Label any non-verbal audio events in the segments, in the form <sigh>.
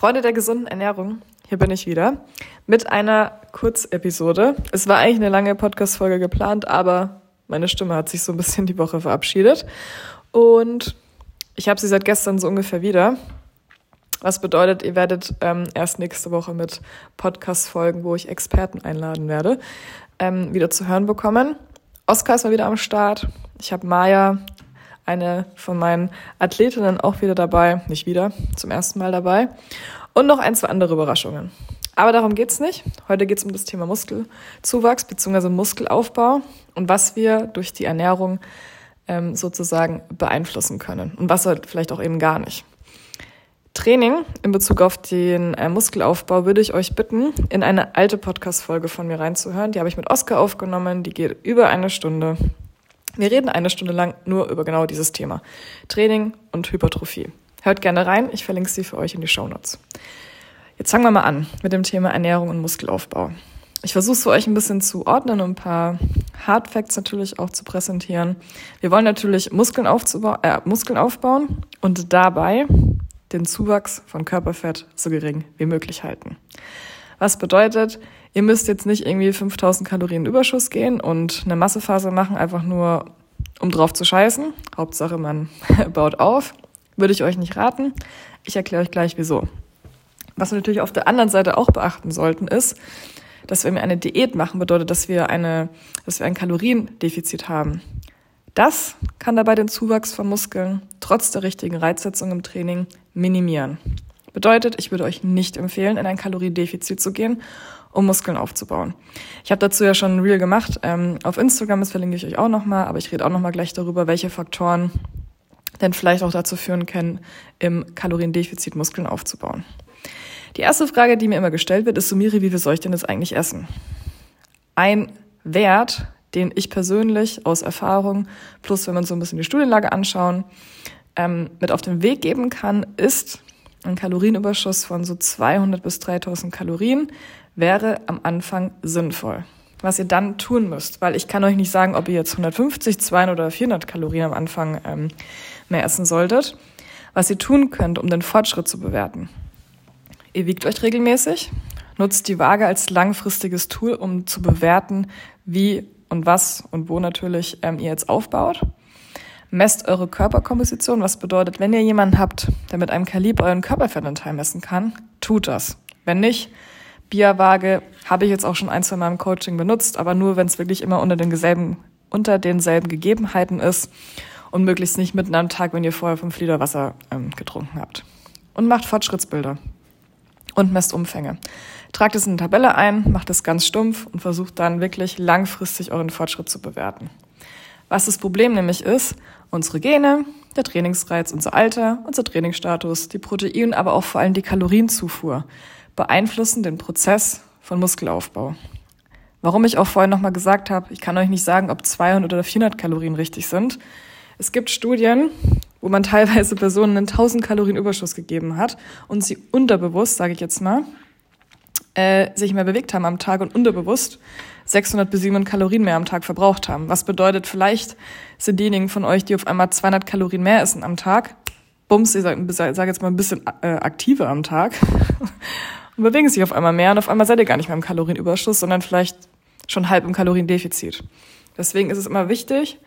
Freunde der gesunden Ernährung, hier bin ich wieder mit einer Kurzepisode. Es war eigentlich eine lange Podcast-Folge geplant, aber meine Stimme hat sich so ein bisschen die Woche verabschiedet. Und ich habe sie seit gestern so ungefähr wieder. Was bedeutet, ihr werdet ähm, erst nächste Woche mit Podcast-Folgen, wo ich Experten einladen werde, ähm, wieder zu hören bekommen. Oskar ist mal wieder am Start. Ich habe Maya eine von meinen Athletinnen auch wieder dabei, nicht wieder, zum ersten Mal dabei. Und noch ein, zwei andere Überraschungen. Aber darum geht's nicht. Heute geht's um das Thema Muskelzuwachs bzw. Muskelaufbau und was wir durch die Ernährung ähm, sozusagen beeinflussen können und was halt vielleicht auch eben gar nicht. Training in Bezug auf den äh, Muskelaufbau würde ich euch bitten, in eine alte Podcast-Folge von mir reinzuhören. Die habe ich mit Oskar aufgenommen. Die geht über eine Stunde. Wir reden eine Stunde lang nur über genau dieses Thema. Training und Hypertrophie. Hört gerne rein, ich verlinke sie für euch in die Show Notes. Jetzt fangen wir mal an mit dem Thema Ernährung und Muskelaufbau. Ich versuche es für euch ein bisschen zu ordnen und ein paar Hard Facts natürlich auch zu präsentieren. Wir wollen natürlich Muskeln, äh, Muskeln aufbauen und dabei den Zuwachs von Körperfett so gering wie möglich halten. Was bedeutet, ihr müsst jetzt nicht irgendwie 5000 Kalorien Überschuss gehen und eine Massephase machen, einfach nur um drauf zu scheißen. Hauptsache, man <laughs> baut auf. Würde ich euch nicht raten. Ich erkläre euch gleich wieso. Was wir natürlich auf der anderen Seite auch beachten sollten, ist, dass wenn wir eine Diät machen, bedeutet, dass wir eine, dass wir ein Kaloriendefizit haben. Das kann dabei den Zuwachs von Muskeln trotz der richtigen Reizsetzung im Training minimieren. Bedeutet, ich würde euch nicht empfehlen, in ein Kaloriendefizit zu gehen, um Muskeln aufzubauen. Ich habe dazu ja schon ein Reel gemacht ähm, auf Instagram, das verlinke ich euch auch nochmal, aber ich rede auch nochmal gleich darüber, welche Faktoren denn vielleicht auch dazu führen können, im Kaloriendefizit Muskeln aufzubauen. Die erste Frage, die mir immer gestellt wird, ist, Sumiri, wie viel soll ich denn jetzt eigentlich essen? Ein Wert, den ich persönlich aus Erfahrung, plus wenn man so ein bisschen die Studienlage anschauen, ähm, mit auf den Weg geben kann, ist ein Kalorienüberschuss von so 200 bis 3000 Kalorien wäre am Anfang sinnvoll. Was ihr dann tun müsst, weil ich kann euch nicht sagen, ob ihr jetzt 150, 200 oder 400 Kalorien am Anfang ähm, mehr essen solltet. Was ihr tun könnt, um den Fortschritt zu bewerten. Ihr wiegt euch regelmäßig, nutzt die Waage als langfristiges Tool, um zu bewerten, wie und was und wo natürlich ähm, ihr jetzt aufbaut messt eure Körperkomposition, was bedeutet, wenn ihr jemanden habt, der mit einem Kaliber euren Körperfettanteil messen kann, tut das. Wenn nicht, Bierwaage habe ich jetzt auch schon ein, zwei Mal im Coaching benutzt, aber nur, wenn es wirklich immer unter, denselben, unter denselben Gegebenheiten ist und möglichst nicht mitten am Tag, wenn ihr vorher fünf Liter Wasser ähm, getrunken habt. Und macht Fortschrittsbilder und messt Umfänge. Tragt es in eine Tabelle ein, macht es ganz stumpf und versucht dann wirklich langfristig euren Fortschritt zu bewerten. Was das Problem nämlich ist, unsere Gene, der Trainingsreiz, unser Alter, unser Trainingsstatus, die Protein, aber auch vor allem die Kalorienzufuhr beeinflussen den Prozess von Muskelaufbau. Warum ich auch vorhin nochmal gesagt habe, ich kann euch nicht sagen, ob 200 oder 400 Kalorien richtig sind. Es gibt Studien, wo man teilweise Personen einen 1000 Kalorien Überschuss gegeben hat und sie unterbewusst, sage ich jetzt mal, äh, sich mehr bewegt haben am Tag und unterbewusst 600 bis 700 Kalorien mehr am Tag verbraucht haben. Was bedeutet, vielleicht sind diejenigen von euch, die auf einmal 200 Kalorien mehr essen am Tag, bums, ich sage sag jetzt mal ein bisschen äh, aktiver am Tag <laughs> und bewegen sich auf einmal mehr und auf einmal seid ihr gar nicht mehr im Kalorienüberschuss, sondern vielleicht schon halb im Kaloriendefizit. Deswegen ist es immer wichtig,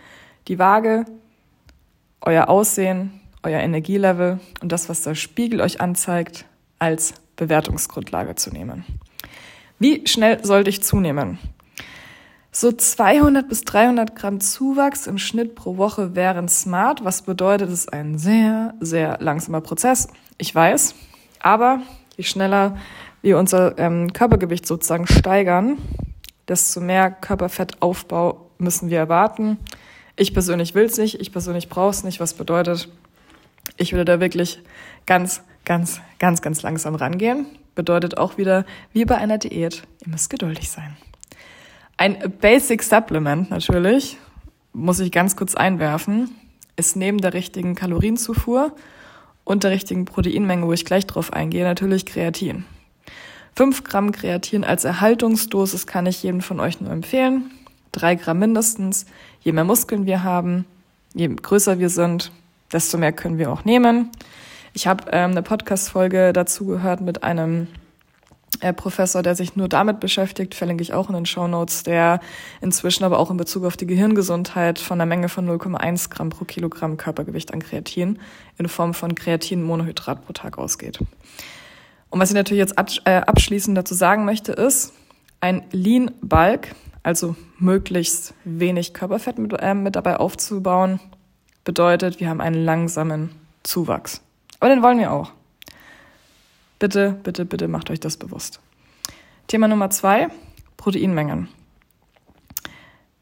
die Waage, euer Aussehen, euer Energielevel und das, was der Spiegel euch anzeigt, als Bewertungsgrundlage zu nehmen. Wie schnell sollte ich zunehmen? So 200 bis 300 Gramm Zuwachs im Schnitt pro Woche wären smart, was bedeutet, es ist ein sehr, sehr langsamer Prozess. Ich weiß, aber je schneller wir unser ähm, Körpergewicht sozusagen steigern, desto mehr Körperfettaufbau müssen wir erwarten. Ich persönlich will es nicht, ich persönlich brauche es nicht, was bedeutet, ich würde da wirklich ganz, ganz, ganz, ganz langsam rangehen. Bedeutet auch wieder, wie bei einer Diät, ihr müsst geduldig sein. Ein Basic Supplement natürlich, muss ich ganz kurz einwerfen, ist neben der richtigen Kalorienzufuhr und der richtigen Proteinmenge, wo ich gleich drauf eingehe, natürlich Kreatin. 5 Gramm Kreatin als Erhaltungsdosis kann ich jedem von euch nur empfehlen. 3 Gramm mindestens. Je mehr Muskeln wir haben, je größer wir sind, desto mehr können wir auch nehmen. Ich habe ähm, eine Podcast-Folge dazu gehört mit einem Professor, der sich nur damit beschäftigt, verlinke ich auch in den Show Notes, der inzwischen aber auch in Bezug auf die Gehirngesundheit von einer Menge von 0,1 Gramm pro Kilogramm Körpergewicht an Kreatin in Form von Kreatinmonohydrat pro Tag ausgeht. Und was ich natürlich jetzt äh, abschließend dazu sagen möchte, ist, ein Lean Bulk, also möglichst wenig Körperfett mit, äh, mit dabei aufzubauen, bedeutet, wir haben einen langsamen Zuwachs. Aber den wollen wir auch. Bitte, bitte, bitte macht euch das bewusst. Thema Nummer zwei, Proteinmengen.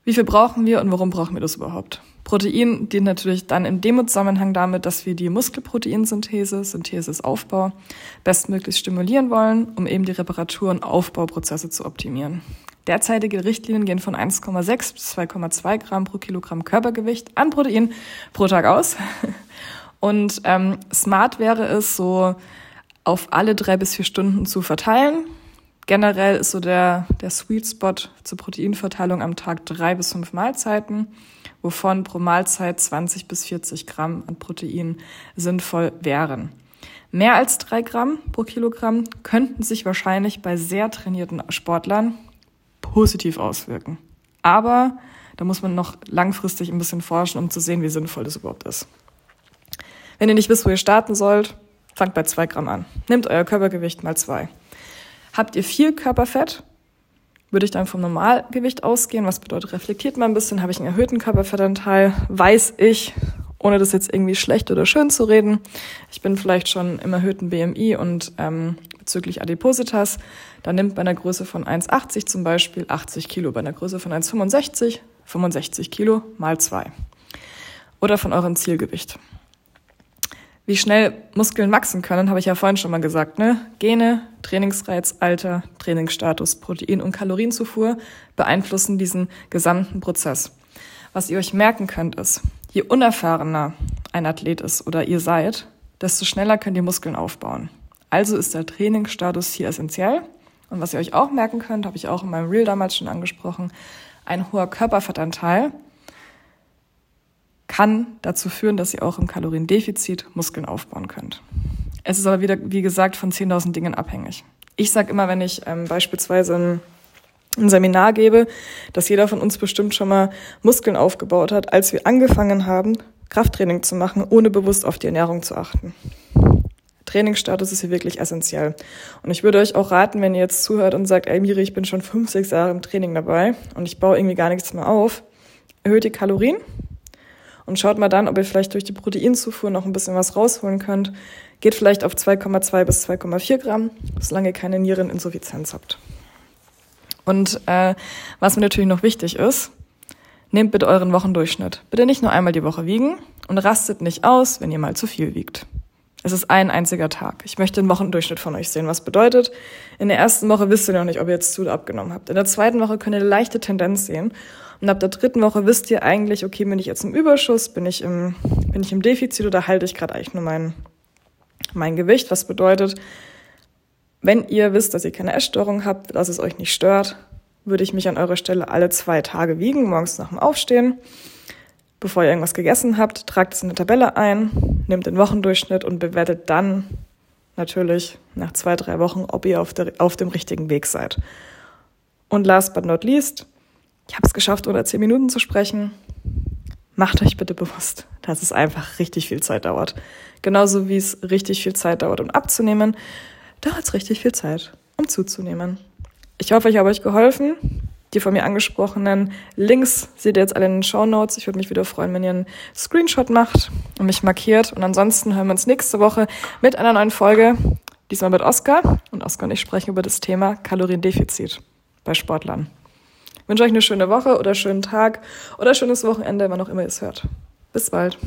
Wie viel brauchen wir und warum brauchen wir das überhaupt? Protein dient natürlich dann in dem Zusammenhang damit, dass wir die Muskelproteinsynthese, Synthese ist Aufbau, bestmöglich stimulieren wollen, um eben die Reparatur- und Aufbauprozesse zu optimieren. Derzeitige Richtlinien gehen von 1,6 bis 2,2 Gramm pro Kilogramm Körpergewicht an Protein pro Tag aus. <laughs> Und ähm, smart wäre es, so auf alle drei bis vier Stunden zu verteilen. Generell ist so der, der Sweet Spot zur Proteinverteilung am Tag drei bis fünf Mahlzeiten, wovon pro Mahlzeit 20 bis 40 Gramm an Protein sinnvoll wären. Mehr als drei Gramm pro Kilogramm könnten sich wahrscheinlich bei sehr trainierten Sportlern positiv auswirken. Aber da muss man noch langfristig ein bisschen forschen, um zu sehen, wie sinnvoll das überhaupt ist. Wenn ihr nicht wisst, wo ihr starten sollt, Fangt bei zwei Gramm an. Nehmt euer Körpergewicht mal zwei. Habt ihr viel Körperfett, würde ich dann vom Normalgewicht ausgehen. Was bedeutet, reflektiert mal ein bisschen, habe ich einen erhöhten Körperfettanteil, weiß ich, ohne das jetzt irgendwie schlecht oder schön zu reden. Ich bin vielleicht schon im erhöhten BMI und ähm, bezüglich Adipositas, dann nimmt bei einer Größe von 1,80 zum Beispiel 80 Kilo, bei einer Größe von 1,65 65 Kilo mal zwei. Oder von eurem Zielgewicht wie schnell Muskeln wachsen können, habe ich ja vorhin schon mal gesagt. Ne? Gene, Trainingsreiz, Alter, Trainingsstatus, Protein- und Kalorienzufuhr beeinflussen diesen gesamten Prozess. Was ihr euch merken könnt, ist, je unerfahrener ein Athlet ist oder ihr seid, desto schneller könnt ihr Muskeln aufbauen. Also ist der Trainingsstatus hier essentiell. Und was ihr euch auch merken könnt, habe ich auch in meinem Reel damals schon angesprochen, ein hoher Körperfettanteil kann dazu führen, dass ihr auch im Kaloriendefizit Muskeln aufbauen könnt. Es ist aber wieder, wie gesagt, von 10.000 Dingen abhängig. Ich sage immer, wenn ich ähm, beispielsweise ein, ein Seminar gebe, dass jeder von uns bestimmt schon mal Muskeln aufgebaut hat, als wir angefangen haben, Krafttraining zu machen, ohne bewusst auf die Ernährung zu achten. Trainingsstatus ist hier wirklich essentiell. Und ich würde euch auch raten, wenn ihr jetzt zuhört und sagt, ey Miri, ich bin schon fünf, sechs Jahre im Training dabei und ich baue irgendwie gar nichts mehr auf, erhöht die Kalorien, und schaut mal dann, ob ihr vielleicht durch die Proteinzufuhr noch ein bisschen was rausholen könnt. Geht vielleicht auf 2,2 bis 2,4 Gramm, solange ihr keine Niereninsuffizienz habt. Und äh, was mir natürlich noch wichtig ist, nehmt bitte euren Wochendurchschnitt. Bitte nicht nur einmal die Woche wiegen und rastet nicht aus, wenn ihr mal zu viel wiegt. Es ist ein einziger Tag. Ich möchte den Wochendurchschnitt von euch sehen. Was bedeutet, in der ersten Woche wisst ihr noch nicht, ob ihr jetzt zu oder abgenommen habt. In der zweiten Woche könnt ihr eine leichte Tendenz sehen. Und ab der dritten Woche wisst ihr eigentlich, okay, bin ich jetzt im Überschuss, bin ich im, bin ich im Defizit oder halte ich gerade eigentlich nur mein, mein Gewicht? Was bedeutet, wenn ihr wisst, dass ihr keine Essstörung habt, dass es euch nicht stört, würde ich mich an eurer Stelle alle zwei Tage wiegen, morgens nach dem Aufstehen bevor ihr irgendwas gegessen habt, tragt es in eine Tabelle ein, nehmt den Wochendurchschnitt und bewertet dann natürlich nach zwei, drei Wochen, ob ihr auf, der, auf dem richtigen Weg seid. Und last but not least, ich habe es geschafft, unter zehn Minuten zu sprechen. Macht euch bitte bewusst, dass es einfach richtig viel Zeit dauert. Genauso wie es richtig viel Zeit dauert, um abzunehmen, dauert es richtig viel Zeit, um zuzunehmen. Ich hoffe, ich habe euch geholfen. Die von mir angesprochenen Links seht ihr jetzt alle in den Show Notes. Ich würde mich wieder freuen, wenn ihr einen Screenshot macht und mich markiert. Und ansonsten hören wir uns nächste Woche mit einer neuen Folge. Diesmal mit Oskar. Und Oskar und ich sprechen über das Thema Kaloriendefizit bei Sportlern. Ich wünsche euch eine schöne Woche oder schönen Tag oder schönes Wochenende, wann auch immer ihr es hört. Bis bald.